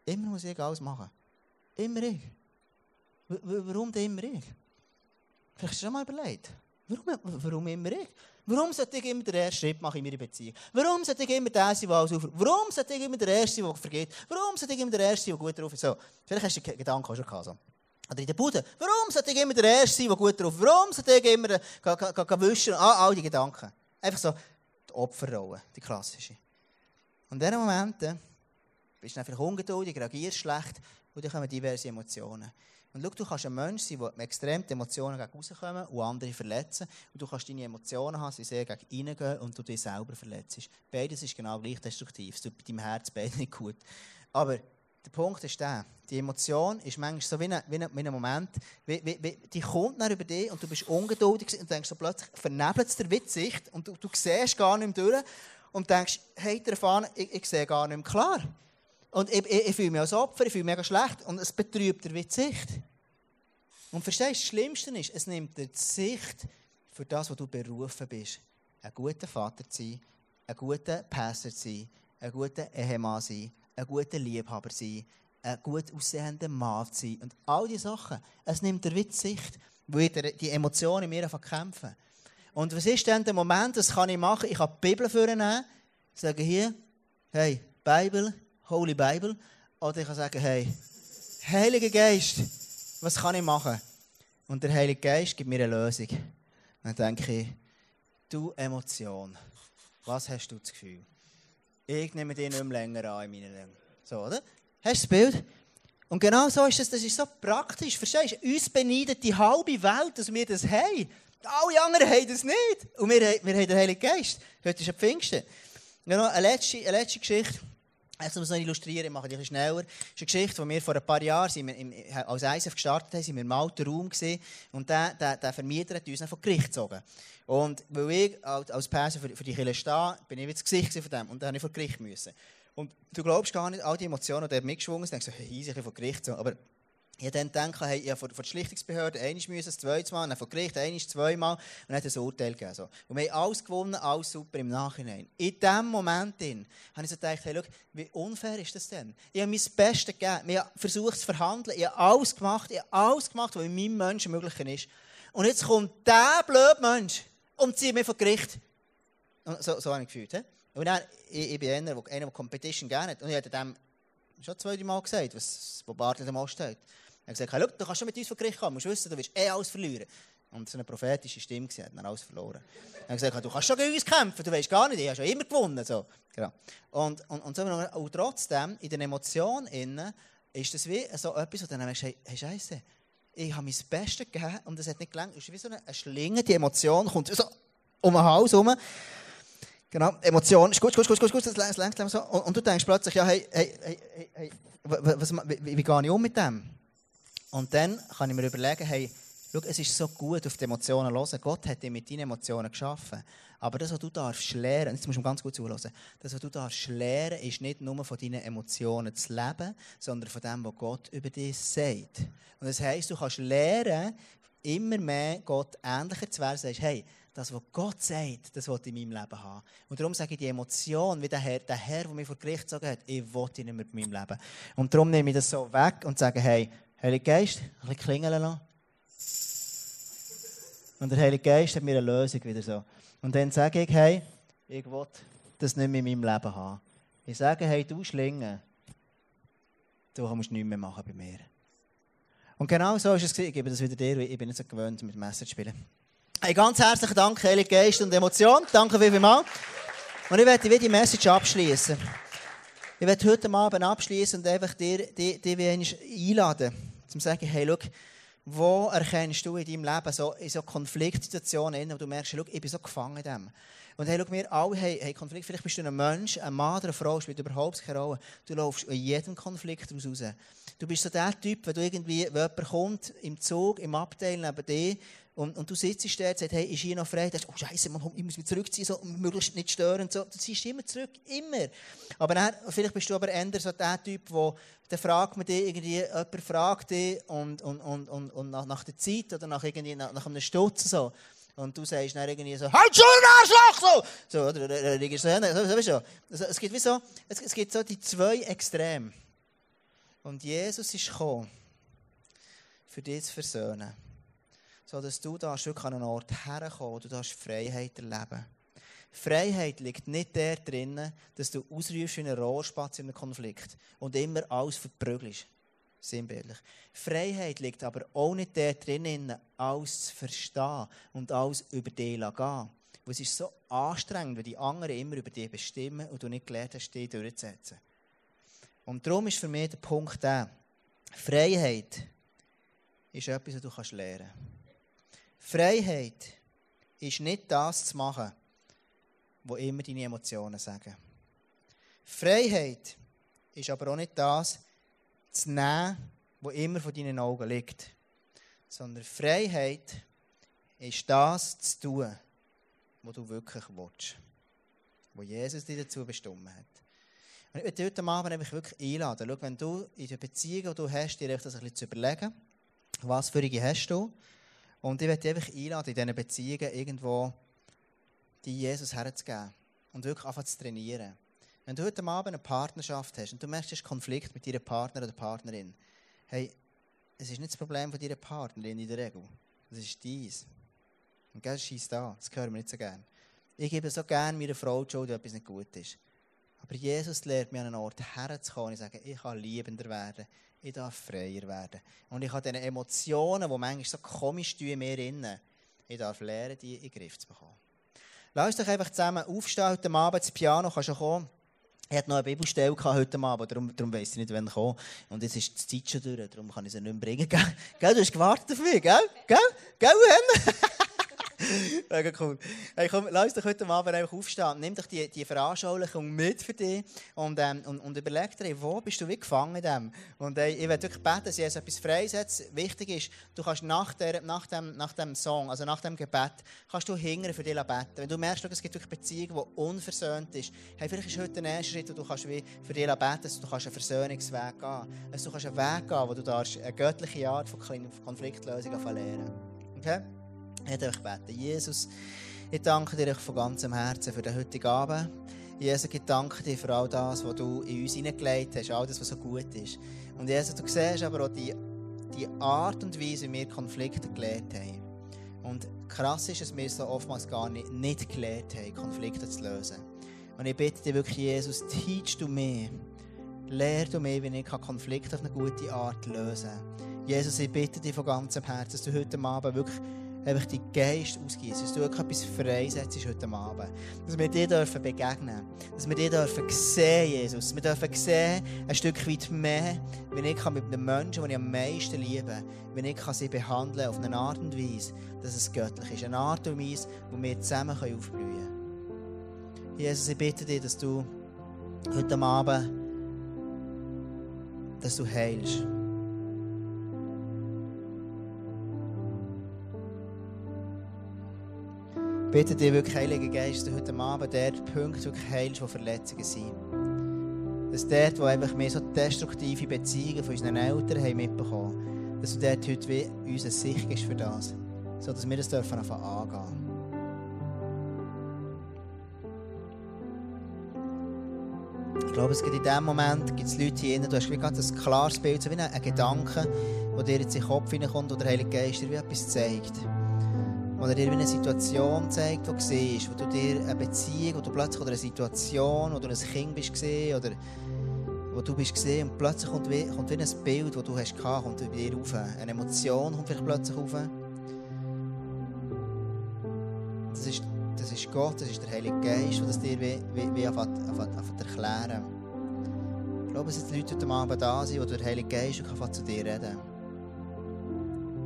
Immer muss ich alles machen. Immer ich. Warum immer ich? Vielleicht hast du schon mal überlegt. Warum, warum immer ich? Warum sollte ich immer den ersten Schritt machen in meiner Beziehung? Warum sollte ich immer der sein, der alles aufruft? Warum sollte ich immer der Erste der vergeht? Warum sollte ich immer der Erste der gut drauf ist? So, vielleicht hast du den Gedanken auch schon gehabt. Oder in der Bude. Warum sollte ich immer der Erste sein, der gut drauf? Warum sollte ich immer wischen? Ah, all die Gedanken. Einfach so die Opferrolle, die klassische. Und in diesen Momenten bist du einfach ungeduldig, reagierst schlecht und dann kommen diverse Emotionen. Und schau, du kannst ein Mensch sein, der mit extremen Emotionen gegen rauskommen und andere verletzen. Und du kannst deine Emotionen haben, sie sehr gegen reingehen und du dich selber verletzt. Beides ist genau gleich destruktiv. Es tut bei deinem Herz beide nicht gut. Aber der Punkt ist der, die Emotion ist manchmal so wie ein, wie ein, wie ein Moment, wie, wie, die kommt dann über dich und du bist ungeduldig und denkst so plötzlich, vernebelt es dir die Sicht und du, du siehst gar nicht mehr durch und denkst, hey, der ich, ich sehe gar nicht mehr klar. Und ich, ich, ich fühle mich als Opfer, ich fühle mich mega schlecht. Und es betrübt dir die Sicht. Und verstehst du, das Schlimmste ist, es nimmt dir die Sicht für das, was du berufen bist. Ein guter Vater zu sein, ein guter Pastor zu sein, ein guter Ehemann zu sein, ein guter Liebhaber sein, ein gut aussehender Mann sein. Und all diese Sachen, es nimmt wie die Sicht, weil die Emotionen in mir kämpfen. Und was ist denn der Moment, das kann ich machen? Ich kann die Bibel vornehmen, sagen hier, hey, Bibel, Holy Bible. Oder ich kann sagen, hey, Heiliger Geist, was kann ich machen? Und der Heilige Geist gibt mir eine Lösung. Dann denke ich, du Emotion, was hast du das Gefühl? Ich nehme dich nicht mehr länger an in meinem Leben. So, oder? Hast du das Bild? Und genau so ist es, das ist so praktisch. Verstehst du? Uns beneidet die halbe Welt, dass wir das haben. Alle anderen haben das nicht. Und wir, wir haben den Heiligen Geist. Heute ist ein Pfingsten. Genau, eine letzte, eine letzte Geschichte. Also, um es noch illustrieren, ich mache es ein bisschen schneller. Das ist eine Geschichte, die wir vor ein paar Jahren sind wir im, als ISF gestartet haben, sind wir im alten Raum gesehen und der, der, der Vermieter hat uns dann vor Gericht gezogen. Und weil ich als Person für, für die Kirche stehe, bin ich das Gesicht von dem und dann habe ich vor Gericht müssen. Und du glaubst gar nicht, all die Emotionen, die mitgeschwungen sind, denkst du, hey, easy, ich vor Gericht. Aber ich dann gedacht, hey, ich vor, vor der Schlichtungsbehörde einmal müssen, das zweite Mal, dann vor Gericht einmal, zweimal und hat ein Urteil gegeben. So. Und wir haben alles gewonnen, alles super im Nachhinein. In diesem Moment habe ich so gedacht, hey, schau, wie unfair ist das denn? Ich habe mein Bestes gegeben, ich habe versucht zu verhandeln, ich habe alles gemacht, ich habe alles gemacht, was in meinem Menschen möglich ist. Und jetzt kommt dieser blöde Mensch und zieht mich vor Gericht. Und so, so habe ich gefühlt. Und dann, ich, ich bin einer, der, einer, der Competition gerne hat. Und ich habe dem schon zwei, drei Mal gesagt, was, wo Bartel dem steht. Er hat gesagt, hey, du kannst schon mit uns vor Gericht kommen, du musst wissen, du wirst eh alles verlieren. Und so eine prophetische Stimme gesehen, hat dann alles verloren. Er hat gesagt, du kannst schon gegen uns kämpfen, du weißt gar nicht, ich habe schon immer gewonnen. So. Genau. Und, und, und, so, und trotzdem, in den Emotionen ist das wie so etwas, wo du dann denkst, hey, hey Scheiße, ich habe mein Bestes gegeben und es hat nicht gelangt. Es ist wie so eine Schlinge, die Emotion kommt so um den Hals herum. Genau, Emotion ist gut, gut, gut, gut, gut, das längt, längt, so. Und, und, du denkst plötzlich, ja, hey, hey, hey, hey, was, wie, wie, wie gehe ich um mit dem? Und dann kann ich mir überlegen, hey, schau, es ist so gut, auf die Emotionen zu hören. Gott hat dich mit deinen Emotionen geschaffen. Aber das, was du darfst lernen, jetzt musst du ganz gut zuhören, das, was du darfst lernen, ist nicht nur von deinen Emotionen zu leben, sondern von dem, was Gott über dich sagt. Und das heisst, du kannst lernen, immer mehr Gott ähnlicher zu werden. Sagst, hey, das, was Gott sagt, das will ich in meinem Leben haben. Und darum sage ich die Emotion, wie der Herr, der Herr, der mich vor Gericht gesagt hat, ich will ihn nicht mehr in meinem Leben. Und darum nehme ich das so weg und sage, hey, Heilige Geist, ein bisschen klingeln lassen. Und der Heilige Geist hat mir eine Lösung wieder so. Und dann sage ich, hey, ich will das nicht mehr in meinem Leben haben. Ich sage, hey, du Schlinge, du musst nichts mehr machen bei mir. Und genau so ist es. Ich gebe das wieder dir, ich bin nicht so gewöhnt, mit Messer zu spielen. Hey, ganz herzlichen Dank, Heilige Geist und Emotion. Danke vielmals. Und ich werde die Message abschließen. Ich werde heute Abend abschließen und einfach dir, dir, dir einladen, zu sagen, hey, schau, wo erkennst du in deinem Leben so, in so Konfliktsituationen, wo du merkst, schau, ich bin so gefangen in dem. Und hey, schau, wir alle haben, haben Konflikte. Vielleicht bist du ein Mensch, ein Mann oder eine Frau, spielt überhaupt keine Rolle. Du läufst in jedem Konflikt raus. Du bist so der Typ, wenn du irgendwie, wenn jemand kommt, im Zug, im Abteil neben dir, und, und du sitzt dort und sagst, hey, ist hier noch frei? Du sagst, oh Scheiße, ich muss mich zurückziehen, so, möglichst nicht stören. So. Du ziehst immer zurück, immer. Aber dann, vielleicht bist du aber eher so der Typ, der fragt man dich irgendwie, jemand fragt dich und, und, und, und, und nach, nach der Zeit oder nach, irgendwie, nach, nach einem Stutz so. Und du sagst dann irgendwie so, halt schon, Arschloch! So, so oder, oder, oder, so, so, so, so. Es gibt wie so, es, es gibt so die zwei Extreme. Und Jesus ist gekommen, für dich zu versöhnen. So dass du da wirklich an einen Ort herkommen, wo du darfst Freiheit erleben Freiheit liegt nicht der drin, dass du ausrufst wie ein Rohrspatz in einem Konflikt und immer alles verprügelst. Sinnbildlich. Freiheit liegt aber auch nicht der drin, alles zu verstehen und alles über dich zu gehen. Weil es ist so anstrengend, wenn die anderen immer über dich bestimmen und du nicht gelernt hast, dich durchzusetzen. Und darum ist für mich der Punkt der, Freiheit ist etwas, was du kannst lernen kannst. Freiheit ist nicht das zu machen, was immer deine Emotionen sagen. Freiheit ist aber auch nicht das zu nehmen, was immer von deinen Augen liegt. Sondern Freiheit ist das zu tun, was du wirklich willst. Was Jesus dir dazu bestimmt hat. Und ich möchte heute Abend wirklich einladen. Schau, wenn du in der Beziehung, die du hast, dir das ein bisschen zu überlegen, was für eine hast du. Und ich dich einfach einladen, in diesen Beziehungen irgendwo die Jesus herzugeben. Und wirklich anfangen zu trainieren. Wenn du heute Abend eine Partnerschaft hast und du merkst, du hast Konflikt mit deinem Partner oder Partnerin, hey, es ist nicht das Problem von deiner Partnerin in der Regel. Das ist dies. Und das ist da. Das hören wir nicht so gerne. Ich gebe so gerne meiner Frau die Schuld, wenn etwas nicht gut ist. Aber Jesus lehrt mich an einen Ort herzukommen und ich sage, ich kann liebender werden, ich darf freier werden. Und ich habe diese Emotionen, die manchmal so komisch tun mir innen, ich darf lernen, die in den Griff zu bekommen. Lass doch einfach zusammen aufstehen heute Abend. Das Piano kann schon kommen. Ich hatte noch eine Bibelstelle heute Abend, darum, darum weiss ich nicht, wann kommen. Und jetzt ist die Zeit schon durch, darum kann ich sie nicht mehr bringen. Gell? Du hast gewartet auf mich, gell? Gell? Gell? Mega cool. Hey, komm, lass uns heute Abend einfach aufstehen. Nimm doch die, die Veranschaulichung mit für dich und, ähm, und, und überleg dir, wo bist du wie gefangen in dem. Und äh, ich werde wirklich beten, dass Jesus etwas freisetzt. Wichtig ist, du kannst nach, der, nach, dem, nach dem Song, also nach dem Gebet, kannst du hingern für dich beten. Wenn du merkst, es gibt wirklich Beziehungen, die unversöhnt ist, hey, vielleicht ist heute der nächste Schritt, wo du kannst wie für dich beten, dass du kannst einen Versöhnungsweg gehen Also du kannst einen Weg gehen, wo du darfst eine göttliche Art von Konfliktlösung lernen Okay? Ich möchte beten. Jesus, ich danke dir von ganzem Herzen für den heutigen Abend. Jesus, ich danke dir für all das, was du in uns hineingelegt hast, all das, was so gut ist. Und Jesus, du siehst aber auch die, die Art und Weise, wie wir Konflikte gelernt haben. Und krass ist, dass wir so oftmals gar nicht, nicht gelernt haben, Konflikte zu lösen. Und ich bitte dich wirklich, Jesus, teach du mir, lehr du mir, wie ich Konflikte auf eine gute Art lösen kann. Jesus, ich bitte dich von ganzem Herzen, dass du heute Abend wirklich einfach deinen Geist ausgießen, dass du etwas freisetzt heute Abend. Dass wir dir dürfen begegnen Dass wir dir dürfen sehen, Jesus. Wir dürfen sehen, ein Stück weit mehr, wie ich mit den Menschen, die ich am meisten liebe, wie ich sie behandeln kann auf eine Art und Weise, dass es göttlich ist. Eine Art und Weise, wo wir zusammen aufblühen können. Jesus, ich bitte dich, dass du heute Abend dass du heilst. Bitte dich wirklich, Heiliger Geist, dass heute Abend dort Punkte wirklich heilst, wo Verletzungen sind. Dass dort, wo einfach mehr so destruktive Beziehungen von unseren Eltern haben mitbekommen, dass du dort heute wie uns eine Sicht gibst für das, so dass wir das dürfen anfangen angehen. Ich glaube, es gibt in diesem Moment gibt es Leute hier drin, du hast wie ganz ein klares Bild, so wie ein Gedanke, der dir jetzt in den Kopf hineinkommt, oder der Heilige Geist dir wie etwas zeigt wo er dir eine Situation zeigt, die siehst, wo du dir eine Beziehung, wo du plötzlich oder eine Situation, wo du ein Kind bist oder wo du bist gesehen und plötzlich kommt wie, kommt wie ein Bild, das du hast gehabt, kommt bei dir rauf. Eine Emotion kommt vielleicht plötzlich rauf. Das ist, das ist Gott, das ist der Heilige Geist, der das dir wie, wie, wie anfängt, anfängt, anfängt erklären. Ich glaube, es sind Leute heute Abend da sind, wo der Heilige Geist zu dir reden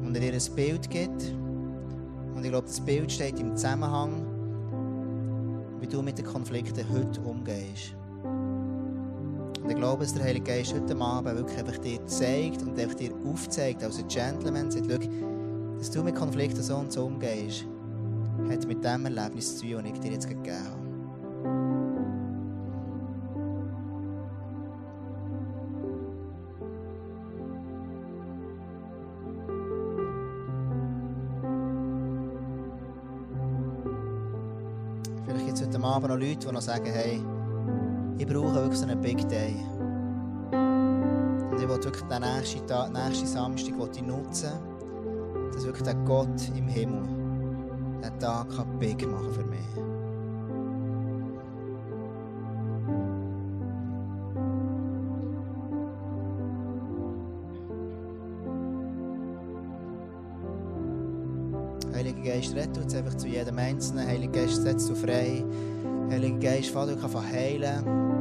Und er dir ein Bild gibt. Und ich glaube, das Bild steht im Zusammenhang, wie du mit den Konflikten heute umgehst. Und ich glaube, dass der Heilige Geist heute Abend wirklich einfach dir zeigt und einfach dir aufzeigt, als ein Gentleman, sagt, dass du mit Konflikten so und so umgehst, hat mit dem Erlebnis zu tun, das ich dir jetzt gegeben habe. Abend noch Leute, die noch sagen, hey, ich brauche wirklich so einen Big Day. Und ich will wirklich den nächsten, Tag, nächsten Samstag ich nutzen, dass wirklich der Gott im Himmel den Tag kann big machen für mich. Geist, rette uns einfach zu jedem Einzelnen. Heiliger Geist, setzt du frei. Heiliger Geist, Vater, ich kann heilen.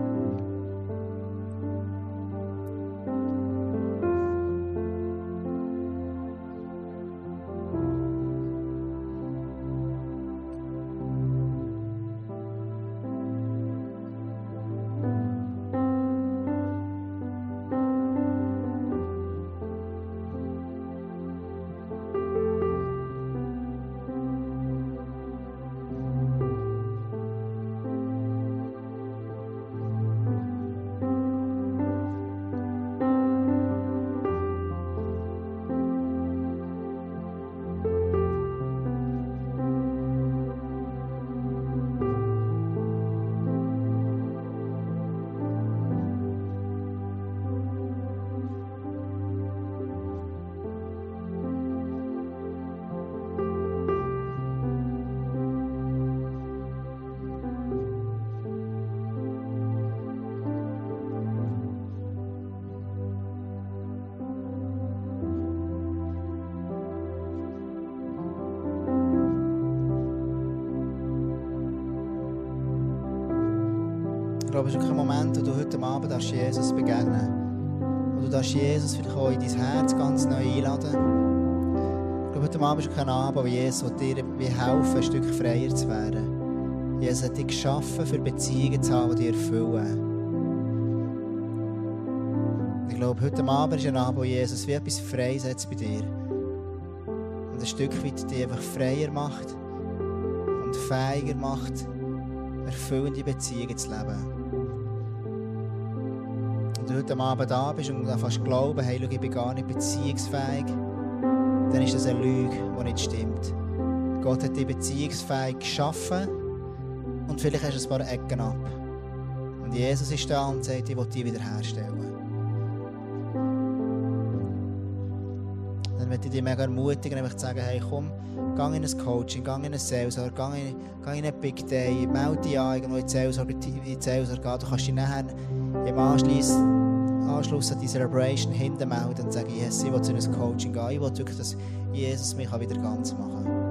Glaube, es ist ein Moment, wo du heute Abend darfst Jesus begegnen Wo du darfst Jesus vielleicht auch in dein Herz ganz neu einladen Ich glaube, heute Abend ist kein Abend, wo Jesus dir helfen, ein Stück freier zu werden. Jesus hat dich geschaffen, für Beziehungen zu haben, die dich erfüllen. Ich glaube, heute Abend ist ein Abend, wo Jesus wie etwas freisetzt bei dir. Und ein Stück weit dich einfach freier macht und fähiger macht, erfüllende Beziehungen zu leben du heute Abend da bist und fast glauben, hey, schau, ich bin gar nicht beziehungsfähig, dann ist das eine Lüge, die nicht stimmt. Gott hat dich beziehungsfähig geschaffen und vielleicht hast du ein paar Ecken ab. Und Jesus ist da und sagt, ich will dich wiederherstellen. Dann möchte ich dich mega ermutigen, einfach zu sagen, hey, komm, geh in ein Coaching, geh in ein Seelsorge, geh in, geh in einen Big Day, melde dich an irgendwo in die Seelsorge, in die Seelsorge. Du kannst dich nachher im Anschluss, Anschluss an die Celebration hintermelden und sagen, yes, ich will zu einem Coaching gehen, ich will wirklich, dass Jesus mich wieder ganz machen kann.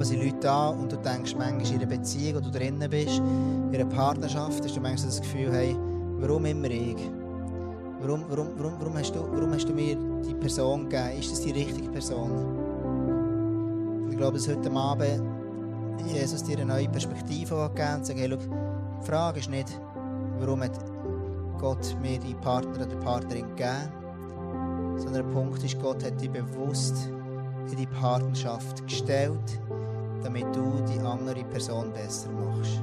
Abend sind Leute da und du denkst manchmal in einer Beziehung, wo du drinnen bist, in einer Partnerschaft, hast du manchmal das Gefühl, hey, warum immer ich? Warum, warum, warum, warum, hast du, warum hast du mir die Person gegeben? Ist das die richtige Person? Und ich glaube, dass heute Abend Jesus dir eine neue Perspektive gegeben und sagt, hey, schau, die Frage ist nicht, warum hat Gott mir die Partner oder Partnerin gegeben, sondern der Punkt ist, Gott hat dich bewusst in die Partnerschaft gestellt, damit du die andere Person besser machst.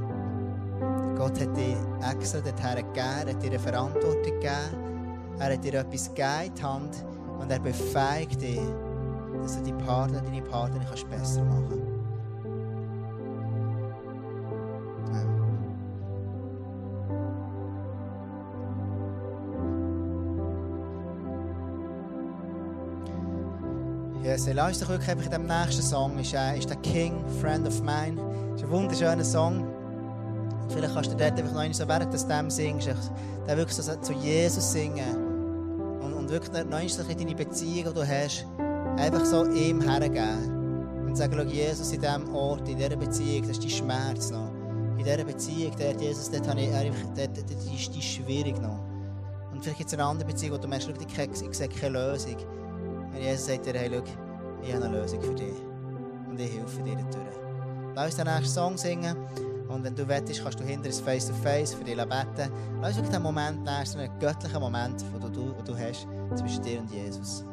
Gott hat dir extra dorthin gegeben, hat dir eine Verantwortung gegeben, er hat dir etwas gegeben in die Hand und er befähigt dich, dass du die Partner, deine Partnerin kannst besser machen kannst. Lass uns doch wirklich einfach in dem nächsten Song, ist, äh, ist der King, Friend of Mine. ist ein wunderschöner Song. Vielleicht kannst du dort einfach noch so, während du dem singst, den wirklich so zu Jesus singen. Und, und wirklich noch einmal deine Beziehung, die du hast, einfach so ihm hergeben. Und sagen, Jesus, in diesem Ort, in dieser Beziehung, das ist dein Schmerz noch. In dieser Beziehung, dort, Jesus, dort, habe ich, dort, dort ist die schwierig noch. Und vielleicht gibt es eine andere Beziehung, wo du merkst, schau, ich sehe keine Lösung. Und Jesus sagt dir, hey, schau, ich habe eine Lösung für dich. Und ich helfe dir dadurch. Lass uns den nächsten Song singen. Und wenn du wettest, kannst du hinter uns face to face für dich beten. Lass uns den Moment nehmen, einen göttlichen Moment, den du, den du hast zwischen dir und Jesus.